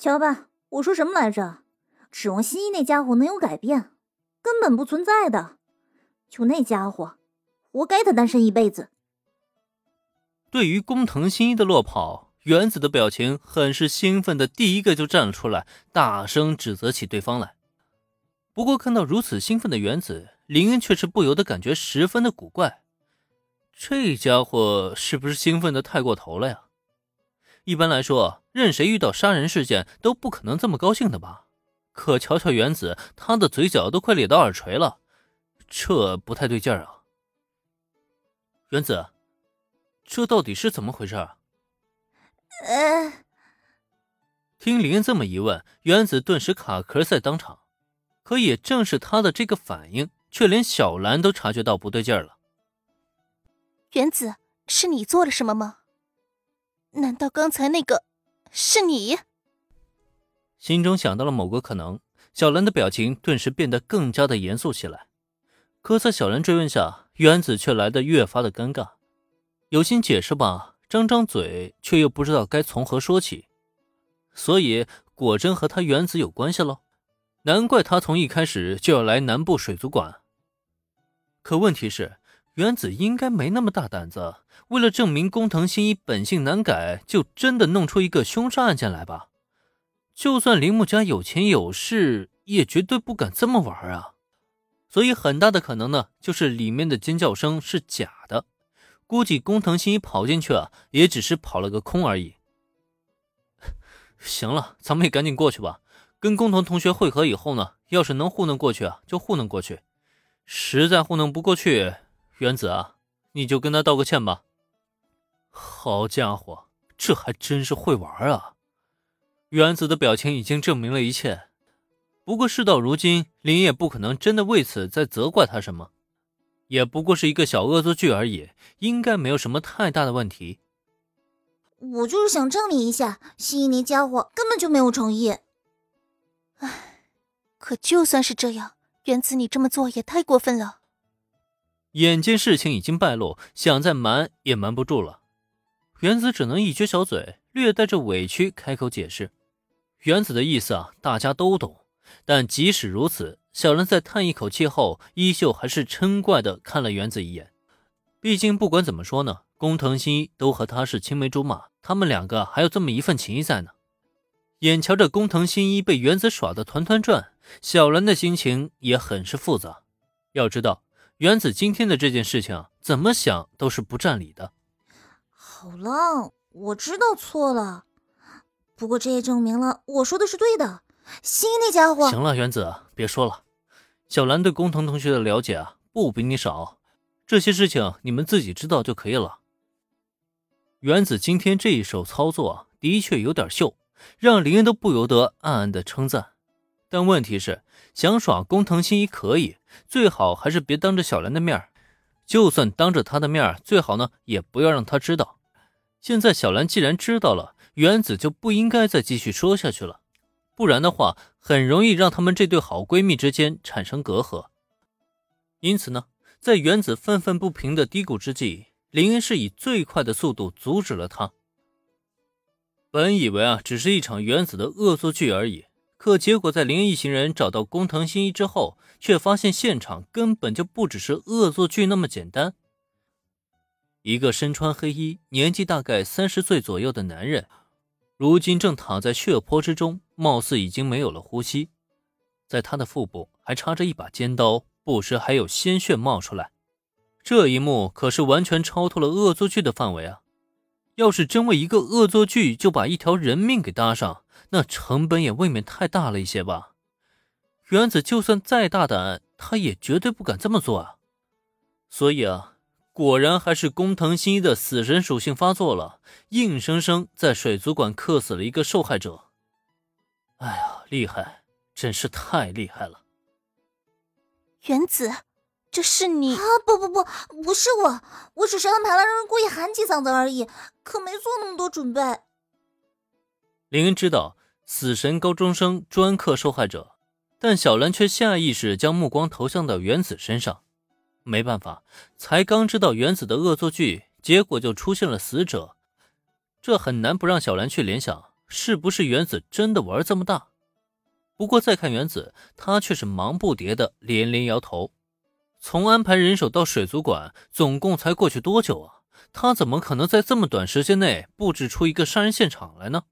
瞧吧，我说什么来着？指望新一那家伙能有改变，根本不存在的。就那家伙，活该他单身一辈子。对于工藤新一的落跑，原子的表情很是兴奋的，第一个就站了出来，大声指责起对方来。不过看到如此兴奋的原子，林恩却是不由得感觉十分的古怪。这家伙是不是兴奋的太过头了呀？一般来说，任谁遇到杀人事件都不可能这么高兴的吧？可瞧瞧原子，他的嘴角都快咧到耳垂了，这不太对劲儿啊！原子，这到底是怎么回事？呃，听林这么一问，原子顿时卡壳在当场。可也正是他的这个反应，却连小兰都察觉到不对劲儿了。原子，是你做了什么吗？难道刚才那个是你？心中想到了某个可能，小兰的表情顿时变得更加的严肃起来。可在小兰追问下，原子却来得越发的尴尬，有心解释吧，张张嘴却又不知道该从何说起。所以，果真和他原子有关系喽？难怪他从一开始就要来南部水族馆。可问题是，原子应该没那么大胆子。为了证明工藤新一本性难改，就真的弄出一个凶杀案件来吧？就算铃木家有钱有势，也绝对不敢这么玩啊！所以很大的可能呢，就是里面的尖叫声是假的。估计工藤新一跑进去啊，也只是跑了个空而已。行了，咱们也赶紧过去吧。跟工藤同学会合以后呢，要是能糊弄过去啊，就糊弄过去；实在糊弄不过去，原子啊，你就跟他道个歉吧。好家伙，这还真是会玩啊！原子的表情已经证明了一切。不过事到如今，林也不可能真的为此再责怪他什么，也不过是一个小恶作剧而已，应该没有什么太大的问题。我就是想证明一下，新一那家伙根本就没有诚意。唉，可就算是这样，原子你这么做也太过分了。眼见事情已经败露，想再瞒也瞒不住了。原子只能一撅小嘴，略带着委屈开口解释。原子的意思啊，大家都懂。但即使如此，小兰在叹一口气后，依旧还是嗔怪的看了原子一眼。毕竟不管怎么说呢，工藤新一都和他是青梅竹马，他们两个还有这么一份情谊在呢。眼瞧着工藤新一被原子耍得团团转，小兰的心情也很是复杂。要知道，原子今天的这件事情，怎么想都是不占理的。好了，我知道错了，不过这也证明了我说的是对的。新那家伙，行了，原子，别说了。小兰对工藤同学的了解啊，不比你少，这些事情你们自己知道就可以了。原子今天这一手操作的确有点秀，让林恩都不由得暗暗的称赞。但问题是，想耍工藤新一可以，最好还是别当着小兰的面就算当着他的面最好呢也不要让他知道。现在小兰既然知道了，原子就不应该再继续说下去了，不然的话，很容易让他们这对好闺蜜之间产生隔阂。因此呢，在原子愤愤不平的低谷之际，林恩是以最快的速度阻止了他。本以为啊，只是一场原子的恶作剧而已，可结果在林一行人找到工藤新一之后，却发现现场根本就不只是恶作剧那么简单。一个身穿黑衣、年纪大概三十岁左右的男人，如今正躺在血泊之中，貌似已经没有了呼吸。在他的腹部还插着一把尖刀，不时还有鲜血冒出来。这一幕可是完全超脱了恶作剧的范围啊！要是真为一个恶作剧就把一条人命给搭上，那成本也未免太大了一些吧？原子就算再大胆，他也绝对不敢这么做啊！所以啊。果然还是工藤新一的死神属性发作了，硬生生在水族馆克死了一个受害者。哎呀，厉害，真是太厉害了！原子，这是你啊？不不不，不是我，我只是安排了让人故意喊几嗓子而已，可没做那么多准备。林恩知道死神高中生专克受害者，但小兰却下意识将目光投向到原子身上。没办法，才刚知道原子的恶作剧，结果就出现了死者，这很难不让小兰去联想，是不是原子真的玩这么大？不过再看原子，他却是忙不迭的连连摇头。从安排人手到水族馆，总共才过去多久啊？他怎么可能在这么短时间内布置出一个杀人现场来呢？